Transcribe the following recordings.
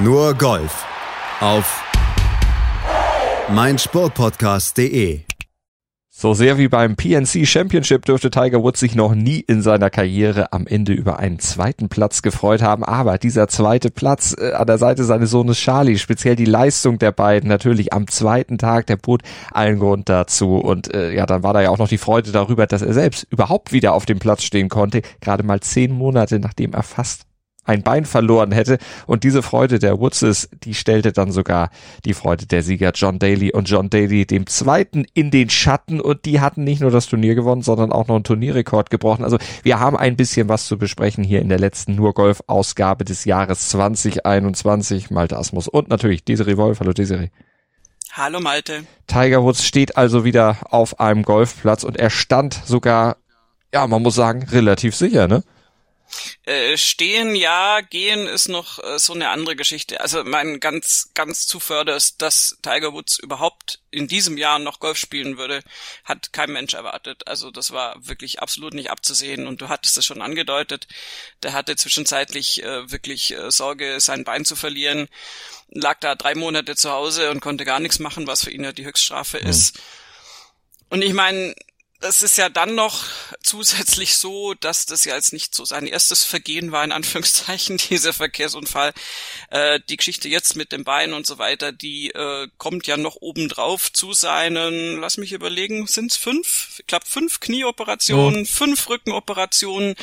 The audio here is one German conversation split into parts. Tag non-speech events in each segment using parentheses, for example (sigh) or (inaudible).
Nur Golf auf meinsportpodcast.de. So sehr wie beim PNC Championship dürfte Tiger Woods sich noch nie in seiner Karriere am Ende über einen zweiten Platz gefreut haben. Aber dieser zweite Platz äh, an der Seite seines Sohnes Charlie, speziell die Leistung der beiden natürlich am zweiten Tag, der bot allen Grund dazu. Und äh, ja, dann war da ja auch noch die Freude darüber, dass er selbst überhaupt wieder auf dem Platz stehen konnte. Gerade mal zehn Monate, nachdem er fast ein Bein verloren hätte. Und diese Freude der Woodses, die stellte dann sogar die Freude der Sieger John Daly und John Daly dem Zweiten in den Schatten. Und die hatten nicht nur das Turnier gewonnen, sondern auch noch einen Turnierrekord gebrochen. Also wir haben ein bisschen was zu besprechen hier in der letzten Nur Golf Ausgabe des Jahres 2021. Malte Asmus und natürlich Desiree Wolf. Hallo Desiree. Hallo Malte. Tiger Woods steht also wieder auf einem Golfplatz und er stand sogar, ja, man muss sagen, relativ sicher, ne? Äh, stehen ja, gehen ist noch äh, so eine andere Geschichte. Also mein ganz, ganz zuvörderst, dass Tiger Woods überhaupt in diesem Jahr noch Golf spielen würde, hat kein Mensch erwartet. Also das war wirklich absolut nicht abzusehen und du hattest es schon angedeutet. Der hatte zwischenzeitlich äh, wirklich äh, Sorge, sein Bein zu verlieren, lag da drei Monate zu Hause und konnte gar nichts machen, was für ihn ja die Höchststrafe mhm. ist. Und ich meine, es ist ja dann noch zusätzlich so, dass das ja jetzt nicht so sein erstes Vergehen war, in Anführungszeichen, (laughs) dieser Verkehrsunfall. Äh, die Geschichte jetzt mit dem Bein und so weiter, die äh, kommt ja noch obendrauf zu seinen, lass mich überlegen, sind's fünf? Ich glaube fünf Knieoperationen, oh. fünf Rückenoperationen.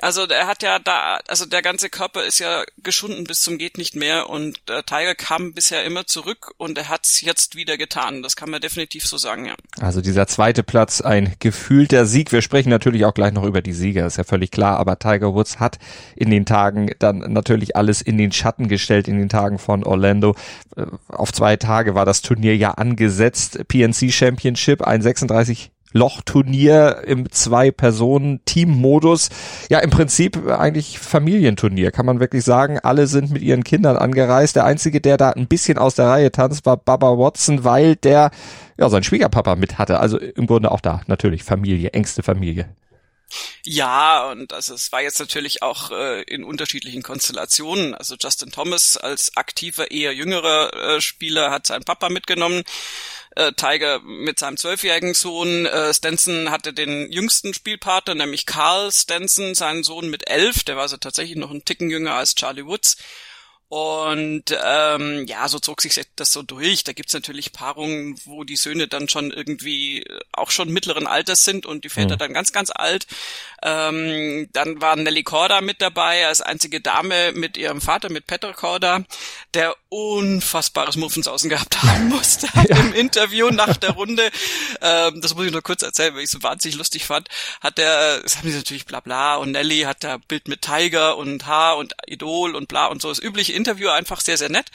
Also er hat ja da, also der ganze Körper ist ja geschunden bis zum geht nicht mehr und äh, Tiger kam bisher immer zurück und er hat's jetzt wieder getan. Das kann man definitiv so sagen, ja. Also dieser zweite Platz, ein gefühlter Sieg. Wir sprechen natürlich auch gleich noch über die Sieger, ist ja völlig klar, aber Tiger Woods hat in den Tagen dann natürlich alles in den Schatten gestellt, in den Tagen von Orlando. Äh, auf zwei Tage war das Turnier ja angesetzt. PNC Championship, ein 36 Lochturnier im Zwei-Personen-Team-Modus. Ja, im Prinzip eigentlich Familienturnier, kann man wirklich sagen. Alle sind mit ihren Kindern angereist. Der Einzige, der da ein bisschen aus der Reihe tanzt, war Baba Watson, weil der ja seinen Schwiegerpapa mit hatte. Also im Grunde auch da natürlich Familie, engste Familie. Ja, und also es war jetzt natürlich auch äh, in unterschiedlichen Konstellationen. Also Justin Thomas als aktiver, eher jüngerer äh, Spieler hat seinen Papa mitgenommen äh, Tiger mit seinem zwölfjährigen Sohn. Äh, Stenson hatte den jüngsten Spielpartner, nämlich Carl Stenson, seinen Sohn mit elf. Der war also tatsächlich noch ein Ticken jünger als Charlie Woods. Und ähm, ja, so zog sich das so durch. Da gibt's natürlich Paarungen, wo die Söhne dann schon irgendwie auch schon mittleren Alters sind und die Väter mhm. dann ganz, ganz alt. Ähm, dann war Nelly Corda mit dabei, als einzige Dame mit ihrem Vater, mit Peter Corda, der unfassbares Muffensausen gehabt (laughs) haben musste ja. im Interview nach der Runde. Ähm, das muss ich nur kurz erzählen, weil ich es so wahnsinnig lustig fand. Hat der, das haben sie natürlich bla bla und Nelly hat da Bild mit Tiger und Haar und Idol und bla und so. Das übliche Interview einfach sehr, sehr nett.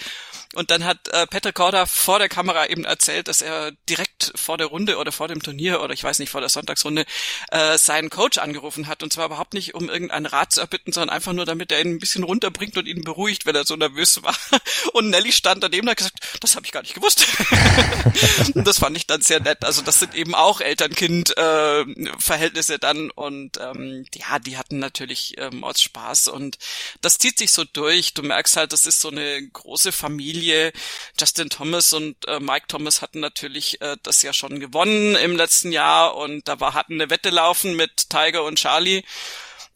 Und dann hat äh, Peter Korda vor der Kamera eben erzählt, dass er direkt vor der Runde oder vor dem Turnier oder ich weiß nicht, vor der Sonntagsrunde äh, seinen Coach angerufen hat. Und zwar überhaupt nicht, um irgendeinen Rat zu erbitten, sondern einfach nur, damit er ihn ein bisschen runterbringt und ihn beruhigt, wenn er so nervös war. (laughs) Und Nelly stand daneben und hat gesagt, das habe ich gar nicht gewusst. (laughs) und das fand ich dann sehr nett. Also das sind eben auch Eltern-Kind-Verhältnisse äh, dann. Und ähm, ja, die hatten natürlich ähm, Spaß. Und das zieht sich so durch. Du merkst halt, das ist so eine große Familie Familie. Justin Thomas und äh, Mike Thomas hatten natürlich äh, das ja schon gewonnen im letzten Jahr und da war hatten eine Wette laufen mit Tiger und Charlie.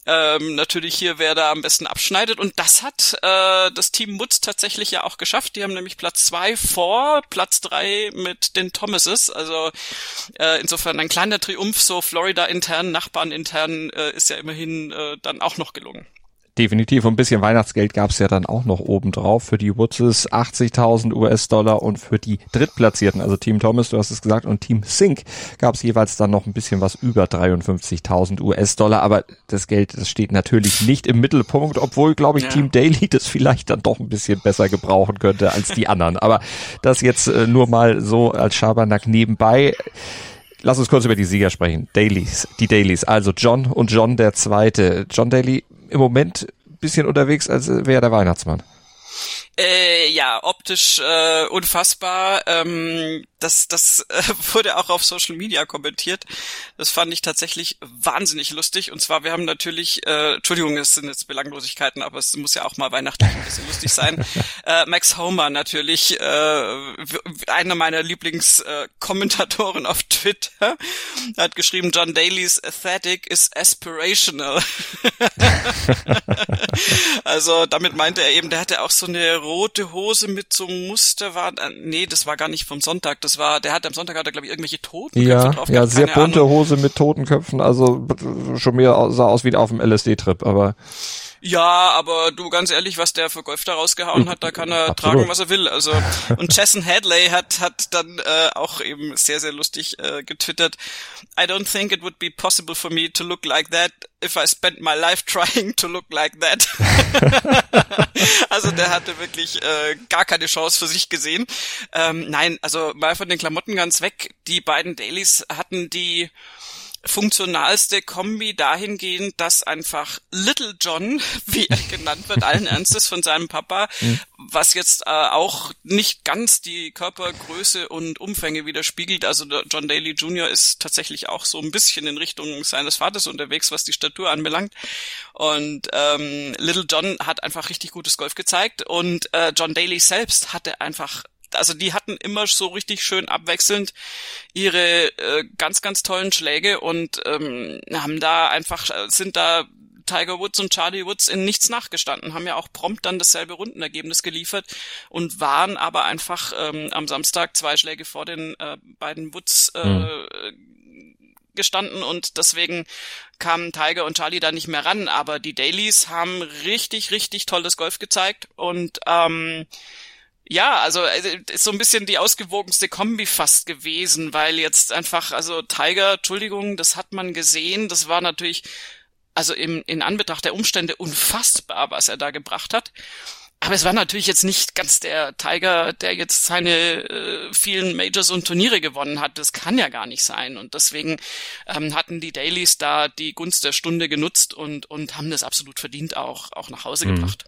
Ähm, natürlich hier, wer da am besten abschneidet. Und das hat äh, das Team Mutz tatsächlich ja auch geschafft. Die haben nämlich Platz zwei vor Platz drei mit den Thomases. Also äh, insofern ein kleiner Triumph, so Florida intern, Nachbarn intern, äh, ist ja immerhin äh, dann auch noch gelungen. Definitiv. ein bisschen Weihnachtsgeld gab es ja dann auch noch obendrauf für die Woodses 80.000 US-Dollar und für die Drittplatzierten, also Team Thomas, du hast es gesagt, und Team Sink gab es jeweils dann noch ein bisschen was über 53.000 US-Dollar. Aber das Geld, das steht natürlich nicht im Mittelpunkt, obwohl, glaube ich, ja. Team Daily (laughs) das vielleicht dann doch ein bisschen besser gebrauchen könnte als die anderen. Aber das jetzt äh, nur mal so als Schabernack nebenbei. Lass uns kurz über die Sieger sprechen. Dailies, die Dailies. Also John und John der Zweite. John Daly im Moment bisschen unterwegs, als wäre der Weihnachtsmann. Äh, ja, optisch äh, unfassbar. Ähm, das, das äh, (laughs) wurde auch auf Social Media kommentiert. Das fand ich tatsächlich wahnsinnig lustig. Und zwar, wir haben natürlich, äh, Entschuldigung, es sind jetzt Belanglosigkeiten, aber es muss ja auch mal weihnachtlich ein bisschen lustig sein. (laughs) Äh, Max Homer natürlich, äh, einer meiner Lieblingskommentatoren äh, auf Twitter, hat geschrieben, John Daly's Aesthetic is aspirational. (laughs) also damit meinte er eben, der hatte auch so eine rote Hose mit so einem Muster, war, äh, nee, das war gar nicht vom Sonntag, das war, der hat am Sonntag hat er glaube ich irgendwelche Totenköpfe ja, drauf. Ja, gehabt, sehr bunte Ahnung. Hose mit Totenköpfen, also schon mehr sah aus wie auf dem LSD-Trip, aber Ja, aber du ganz ehrlich, was der für Golf da rausgehauen hat, da kann er Absolut. tragen, was er will. Also und Jason Hadley hat hat dann äh, auch eben sehr sehr lustig äh, getwittert. I don't think it would be possible for me to look like that if I spent my life trying to look like that. (laughs) also der hatte wirklich äh, gar keine Chance für sich gesehen. Ähm, nein, also mal von den Klamotten ganz weg. Die beiden Dailies hatten die funktionalste Kombi dahingehend, dass einfach Little John, (laughs) wie er genannt wird, allen Ernstes von seinem Papa, (laughs) was jetzt äh, auch nicht ganz die Körpergröße und Umfänge widerspiegelt. Also John Daly Jr. ist tatsächlich auch so ein bisschen in Richtung seines Vaters unterwegs, was die Statur anbelangt. Und ähm, Little John hat einfach richtig gutes Golf gezeigt und äh, John Daly selbst hatte einfach also die hatten immer so richtig schön abwechselnd ihre äh, ganz, ganz tollen Schläge und ähm, haben da einfach, sind da Tiger Woods und Charlie Woods in nichts nachgestanden, haben ja auch prompt dann dasselbe Rundenergebnis geliefert und waren aber einfach ähm, am Samstag zwei Schläge vor den äh, beiden Woods äh, gestanden und deswegen kamen Tiger und Charlie da nicht mehr ran. Aber die Dailies haben richtig, richtig tolles Golf gezeigt und ähm, ja, also äh, ist so ein bisschen die ausgewogenste Kombi fast gewesen, weil jetzt einfach, also Tiger, Entschuldigung, das hat man gesehen, das war natürlich, also im, in Anbetracht der Umstände unfassbar, was er da gebracht hat. Aber es war natürlich jetzt nicht ganz der Tiger, der jetzt seine äh, vielen Majors und Turniere gewonnen hat. Das kann ja gar nicht sein. Und deswegen ähm, hatten die Dailies da die Gunst der Stunde genutzt und, und haben das absolut verdient auch, auch nach Hause Mhm. gebracht.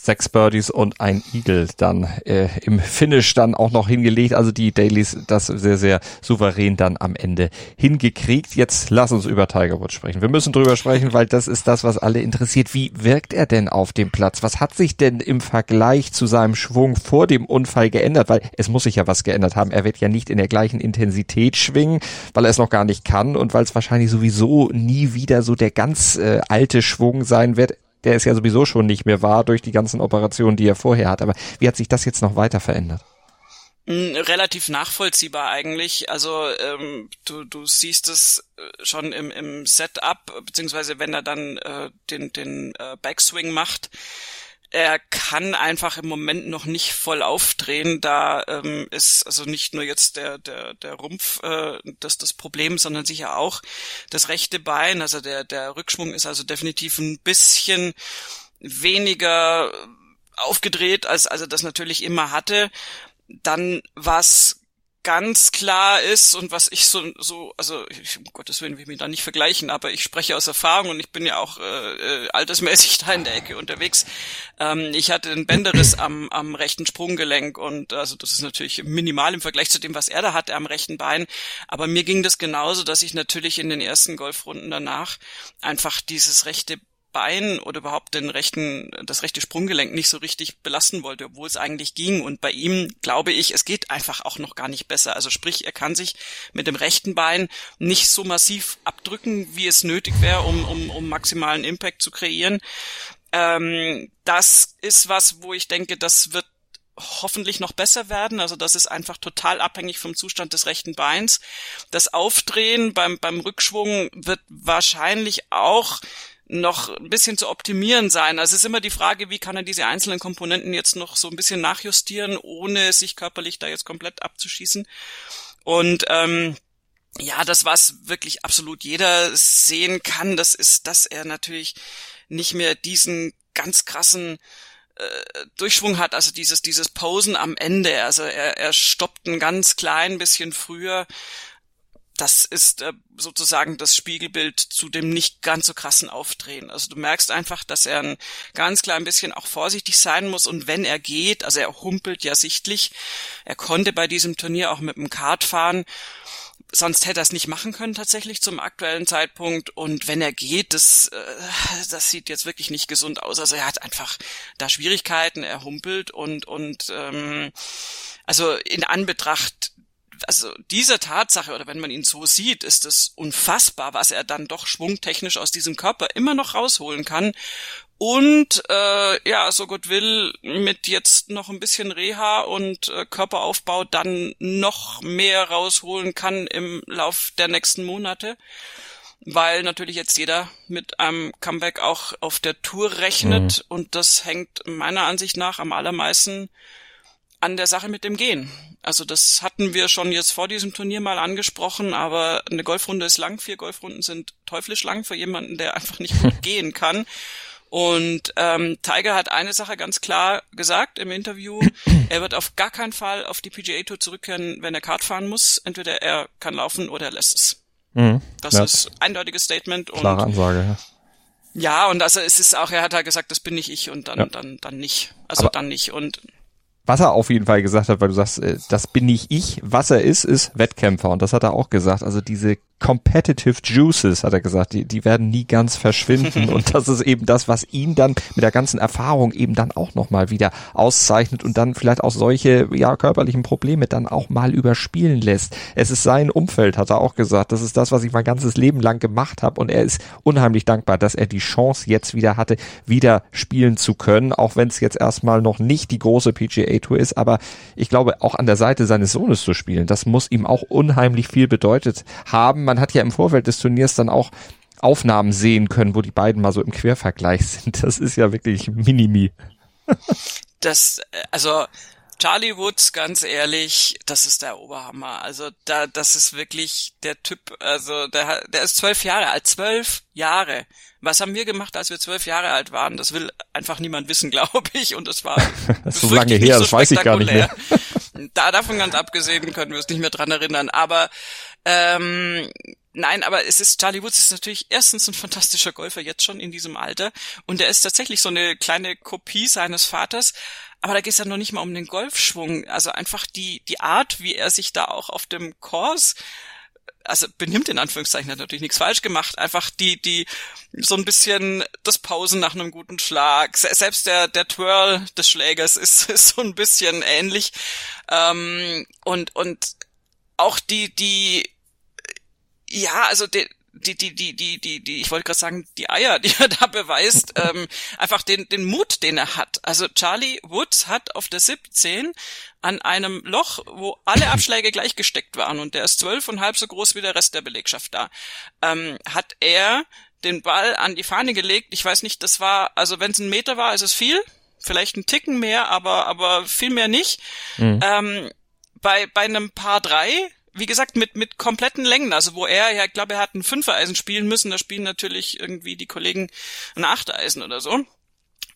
Sechs Birdies und ein Eagle dann äh, im Finish dann auch noch hingelegt. Also die Dailies das sehr, sehr souverän dann am Ende hingekriegt. Jetzt lass uns über Tiger Woods sprechen. Wir müssen drüber sprechen, weil das ist das, was alle interessiert. Wie wirkt er denn auf dem Platz? Was hat sich denn im Vergleich zu seinem Schwung vor dem Unfall geändert? Weil es muss sich ja was geändert haben. Er wird ja nicht in der gleichen Intensität schwingen, weil er es noch gar nicht kann und weil es wahrscheinlich sowieso nie wieder so der ganz äh, alte Schwung sein wird der es ja sowieso schon nicht mehr war durch die ganzen Operationen, die er vorher hat. Aber wie hat sich das jetzt noch weiter verändert? Mm, Relativ nachvollziehbar eigentlich. Also ähm, du, du siehst es äh, schon im, im Setup, beziehungsweise wenn er dann äh, den, den äh, Backswing macht. Er kann einfach im Moment noch nicht voll aufdrehen. Da ähm, ist also nicht nur jetzt der der der Rumpf äh, das das Problem, sondern sicher auch das rechte Bein. Also der der Rückschwung ist also definitiv ein bisschen weniger aufgedreht, als als er das natürlich immer hatte. Dann was ganz klar ist und was ich so, so also ich, um Gottes Willen will ich mich da nicht vergleichen, aber ich spreche aus Erfahrung und ich bin ja auch äh, äh, altersmäßig da in der Ecke unterwegs. Ähm, ich hatte einen Bänderriss am, am rechten Sprunggelenk und also das ist natürlich minimal im Vergleich zu dem, was er da hatte am rechten Bein. Aber mir ging das genauso, dass ich natürlich in den ersten Golfrunden danach einfach dieses rechte Bein oder überhaupt den rechten, das rechte Sprunggelenk nicht so richtig belasten wollte, obwohl es eigentlich ging. Und bei ihm glaube ich, es geht einfach auch noch gar nicht besser. Also sprich, er kann sich mit dem rechten Bein nicht so massiv abdrücken, wie es nötig wäre, um, um, um maximalen Impact zu kreieren. Ähm, das ist was, wo ich denke, das wird hoffentlich noch besser werden. Also das ist einfach total abhängig vom Zustand des rechten Beins. Das Aufdrehen beim, beim Rückschwung wird wahrscheinlich auch noch ein bisschen zu optimieren sein. Also es ist immer die Frage, wie kann er diese einzelnen Komponenten jetzt noch so ein bisschen nachjustieren, ohne sich körperlich da jetzt komplett abzuschießen. Und ähm, ja, das, was wirklich absolut jeder sehen kann, das ist, dass er natürlich nicht mehr diesen ganz krassen äh, Durchschwung hat, also dieses, dieses Posen am Ende. Also er, er stoppt ein ganz klein bisschen früher das ist äh, sozusagen das Spiegelbild zu dem nicht ganz so krassen Aufdrehen. Also du merkst einfach, dass er ein ganz klein bisschen auch vorsichtig sein muss und wenn er geht, also er humpelt ja sichtlich, er konnte bei diesem Turnier auch mit dem Kart fahren, sonst hätte er es nicht machen können tatsächlich zum aktuellen Zeitpunkt und wenn er geht, das, äh, das sieht jetzt wirklich nicht gesund aus. Also er hat einfach da Schwierigkeiten, er humpelt und, und ähm, also in Anbetracht also diese Tatsache oder wenn man ihn so sieht, ist es unfassbar, was er dann doch schwungtechnisch aus diesem Körper immer noch rausholen kann. Und äh, ja, so Gott will, mit jetzt noch ein bisschen Reha und äh, Körperaufbau dann noch mehr rausholen kann im Lauf der nächsten Monate. Weil natürlich jetzt jeder mit einem Comeback auch auf der Tour rechnet mhm. und das hängt meiner Ansicht nach am allermeisten an der Sache mit dem Gehen. Also das hatten wir schon jetzt vor diesem Turnier mal angesprochen, aber eine Golfrunde ist lang, vier Golfrunden sind teuflisch lang für jemanden, der einfach nicht gut (laughs) gehen kann. Und ähm, Tiger hat eine Sache ganz klar gesagt im Interview, (coughs) er wird auf gar keinen Fall auf die PGA Tour zurückkehren, wenn er Kart fahren muss. Entweder er kann laufen oder er lässt es. Mhm. Das ja. ist eindeutiges Statement. Und Klare Ansage, ja. Ja, und also es ist auch, er hat halt gesagt, das bin nicht ich und dann, ja. dann, dann nicht. Also Aber dann nicht. Und was er auf jeden Fall gesagt hat, weil du sagst, äh, das bin nicht ich, was er ist, ist Wettkämpfer. Und das hat er auch gesagt. Also diese Competitive Juices, hat er gesagt, die, die werden nie ganz verschwinden. (laughs) und das ist eben das, was ihn dann mit der ganzen Erfahrung eben dann auch nochmal wieder auszeichnet und dann vielleicht auch solche, ja, körperlichen Probleme dann auch mal überspielen lässt. Es ist sein Umfeld, hat er auch gesagt. Das ist das, was ich mein ganzes Leben lang gemacht habe. Und er ist unheimlich dankbar, dass er die Chance jetzt wieder hatte, wieder spielen zu können, auch wenn es jetzt erstmal noch nicht die große PGA Tour ist. Aber ich glaube, auch an der Seite seines Sohnes zu spielen, das muss ihm auch unheimlich viel bedeutet haben man hat ja im Vorfeld des Turniers dann auch Aufnahmen sehen können, wo die beiden mal so im Quervergleich (laughs) sind. Das ist ja wirklich Minimi. das, äh, also Charlie Woods, ganz ehrlich, das ist der Oberhammer. Also da, das ist wirklich der Typ. Also der, der ist zwölf Jahre alt, zwölf Jahre. Was haben wir gemacht, als wir zwölf Jahre alt waren? Das will einfach niemand wissen, (laughs) glaube ich. Und das war (laughs) das ist so lange her, so das weiß ich gar nicht mehr. da davon ganz abgesehen können wir uns nicht mehr dran erinnern. Aber ähm, Nein, aber es ist, Charlie Woods ist natürlich erstens ein fantastischer Golfer jetzt schon in diesem Alter. Und er ist tatsächlich so eine kleine Kopie seines Vaters, aber da geht es ja noch nicht mal um den Golfschwung, also einfach die, die Art, wie er sich da auch auf dem Kurs also benimmt in Anführungszeichen, hat natürlich nichts falsch gemacht, einfach die, die, so ein bisschen das Pausen nach einem guten Schlag, selbst der, der Twirl des Schlägers (laughs) ist, ist so ein bisschen ähnlich, ähm, und, und auch die, die, ja, also die, die, die, die, die, die, die, ich wollte gerade sagen, die Eier, (laughs) die er da beweist, ähm, einfach den, den Mut, den er hat. Also Charlie Woods hat auf der 17 an einem Loch, wo alle (clears throat) Abschläge gleich gesteckt waren und der ist zwölf und halb so groß wie der Rest der Belegschaft da, ähm, hat er den Ball an die Fahne gelegt. Ich weiß nicht, das war, also wenn es ein Meter war, ist es viel, vielleicht ein Ticken mehr, aber, aber viel mehr nicht. Mhm. Ähm, bei, bei einem Paar drei wie gesagt, mit, mit kompletten Längen, also wo er, ja, ich glaube, er hat ein Fünfereisen spielen müssen, da spielen natürlich irgendwie die Kollegen ein Achtereisen oder so.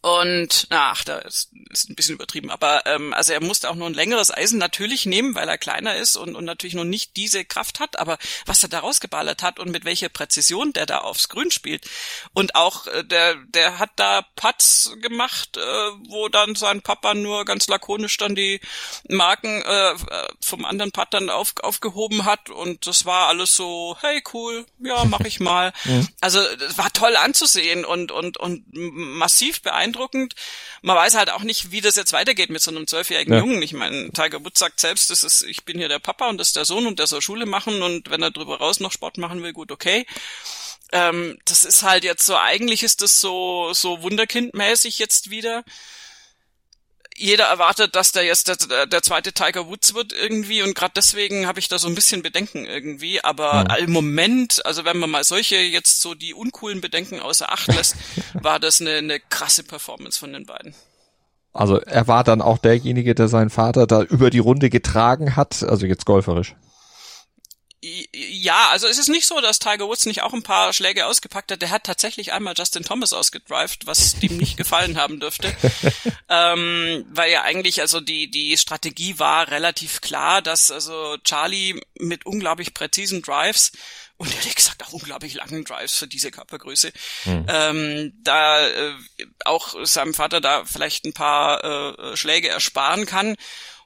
Und ach, da ist, ist ein bisschen übertrieben, aber ähm, also er musste auch nur ein längeres Eisen natürlich nehmen, weil er kleiner ist und, und natürlich noch nicht diese Kraft hat, aber was er da rausgeballert hat und mit welcher Präzision der da aufs Grün spielt. Und auch äh, der, der hat da Putts gemacht, äh, wo dann sein Papa nur ganz lakonisch dann die Marken äh, vom anderen Putt dann auf, aufgehoben hat und das war alles so, hey cool, ja, mach ich mal. (laughs) Mhm. Also das war toll anzusehen und, und, und massiv beeindruckend beeindruckend. Man weiß halt auch nicht, wie das jetzt weitergeht mit so einem zwölfjährigen ja. Jungen. Ich meine, Tiger Woods sagt selbst, das ist, ich bin hier der Papa und das ist der Sohn und der soll Schule machen und wenn er drüber raus noch Sport machen will, gut, okay. Ähm, das ist halt jetzt so, eigentlich ist das so, so wunderkindmäßig jetzt wieder jeder erwartet, dass der jetzt der, der zweite Tiger Woods wird irgendwie und gerade deswegen habe ich da so ein bisschen Bedenken irgendwie. Aber mhm. im Moment, also wenn man mal solche jetzt so die uncoolen Bedenken außer Acht lässt, (laughs) war das eine, eine krasse Performance von den beiden. Also er war dann auch derjenige, der seinen Vater da über die Runde getragen hat, also jetzt golferisch. Ja, also es ist nicht so, dass Tiger Woods nicht auch ein paar Schläge ausgepackt hat. Der hat tatsächlich einmal Justin Thomas ausgedrived, was (laughs) dem nicht gefallen haben dürfte. ähm, weil ja eigentlich, also die, die Strategie war relativ klar, dass also Charlie mit unglaublich präzisen Drives und (laughs) ehrlich gesagt auch unglaublich langen Drives für diese Körpergröße, mhm. ähm, da äh, auch seinem Vater da vielleicht ein paar äh, Schläge ersparen kann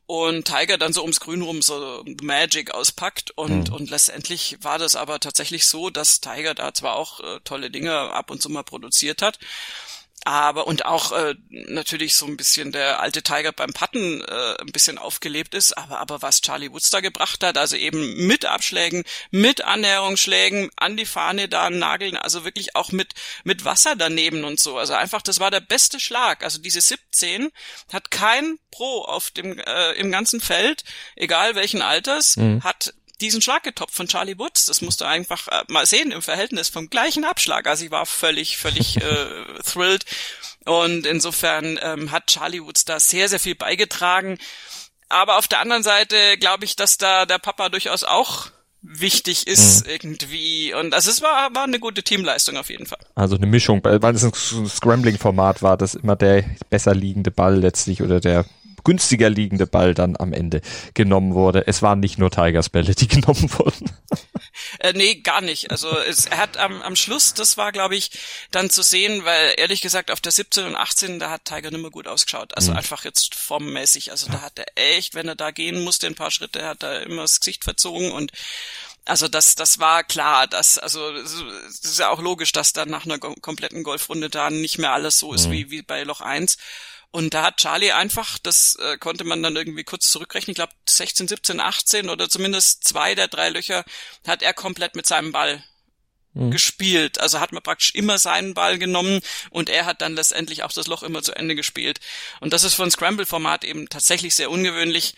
und Tiger dann so ums Grün rum so Magic auspackt und, mhm. und letztendlich war das aber tatsächlich so, dass Tiger da zwar auch äh, tolle Dinge ab und zu mal produziert hat, aber und auch äh, natürlich so ein bisschen der alte Tiger beim Patten äh, ein bisschen aufgelebt ist, aber aber was Charlie Woods da gebracht hat, also eben mit Abschlägen, mit Annäherungsschlägen an die Fahne da nageln, also wirklich auch mit mit Wasser daneben und so, also einfach das war der beste Schlag, also diese 17 hat kein Pro auf dem äh, im ganzen Feld, egal welchen Alters, mhm. hat diesen Schlag getoppt von Charlie Woods. Das musst du einfach äh, mal sehen im Verhältnis vom gleichen Abschlag. Also ich war völlig, völlig äh, (laughs) thrilled. Und insofern ähm, hat Charlie Woods da sehr, sehr viel beigetragen. Aber auf der anderen Seite glaube ich, dass da der Papa durchaus auch wichtig ist mhm. irgendwie. Und also es war, war eine gute Teamleistung auf jeden Fall. Also eine Mischung, weil es ein Scrambling-Format war, dass immer der besser liegende Ball letztlich oder der günstiger liegende Ball dann am Ende genommen wurde. Es waren nicht nur Tigers Bälle, die (laughs) genommen wurden. Äh, nee, gar nicht. Also es, er hat am, am Schluss, das war glaube ich dann zu sehen, weil ehrlich gesagt auf der 17 und 18, da hat Tiger nicht mehr gut ausgeschaut. Also mhm. einfach jetzt formmäßig. Also da hat er echt, wenn er da gehen musste, ein paar Schritte, hat er immer das Gesicht verzogen und also das, das war klar, dass, also es ist ja auch logisch, dass dann nach einer kompletten Golfrunde da nicht mehr alles so ist mhm. wie, wie bei Loch 1. Und da hat Charlie einfach, das äh, konnte man dann irgendwie kurz zurückrechnen, ich glaube 16, 17, 18 oder zumindest zwei der drei Löcher hat er komplett mit seinem Ball mhm. gespielt. Also hat man praktisch immer seinen Ball genommen und er hat dann letztendlich auch das Loch immer zu Ende gespielt. Und das ist für ein Scramble-Format eben tatsächlich sehr ungewöhnlich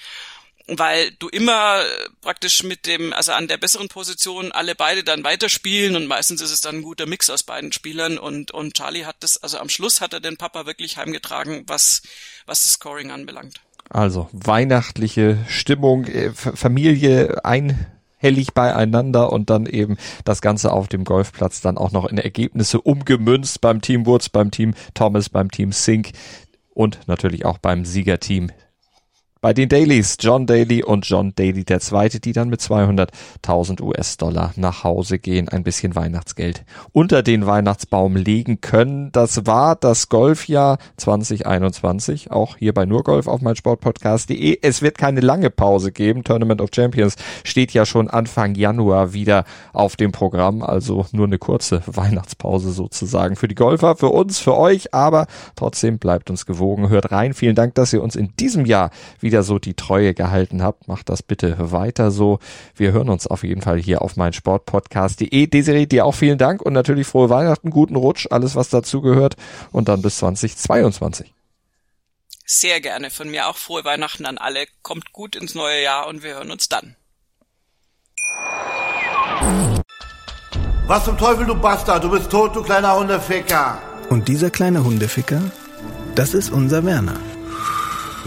weil du immer praktisch mit dem, also an der besseren Position alle beide dann weiterspielen und meistens ist es dann ein guter Mix aus beiden Spielern und, und Charlie hat das, also am Schluss hat er den Papa wirklich heimgetragen, was, was das Scoring anbelangt. Also weihnachtliche Stimmung, äh, Familie einhellig beieinander und dann eben das Ganze auf dem Golfplatz dann auch noch in Ergebnisse umgemünzt beim Team Woods, beim Team Thomas, beim Team Sink und natürlich auch beim Siegerteam bei den Dailies, John Daly und John Daly der Zweite, die dann mit 200.000 US-Dollar nach Hause gehen, ein bisschen Weihnachtsgeld unter den Weihnachtsbaum legen können. Das war das Golfjahr 2021, auch hier bei Nurgolf auf meinsportpodcast.de. Es wird keine lange Pause geben. Tournament of Champions steht ja schon Anfang Januar wieder auf dem Programm, also nur eine kurze Weihnachtspause sozusagen für die Golfer, für uns, für euch, aber trotzdem bleibt uns gewogen. Hört rein. Vielen Dank, dass ihr uns in diesem Jahr wieder wieder so die Treue gehalten habt. Macht das bitte weiter so. Wir hören uns auf jeden Fall hier auf mein Sportpodcast.de. Desiree, dir auch vielen Dank und natürlich frohe Weihnachten, guten Rutsch, alles was dazugehört und dann bis 2022. Sehr gerne. Von mir auch frohe Weihnachten an alle. Kommt gut ins neue Jahr und wir hören uns dann. Was zum Teufel, du Bastard? Du bist tot, du kleiner Hundeficker. Und dieser kleine Hundeficker, das ist unser Werner.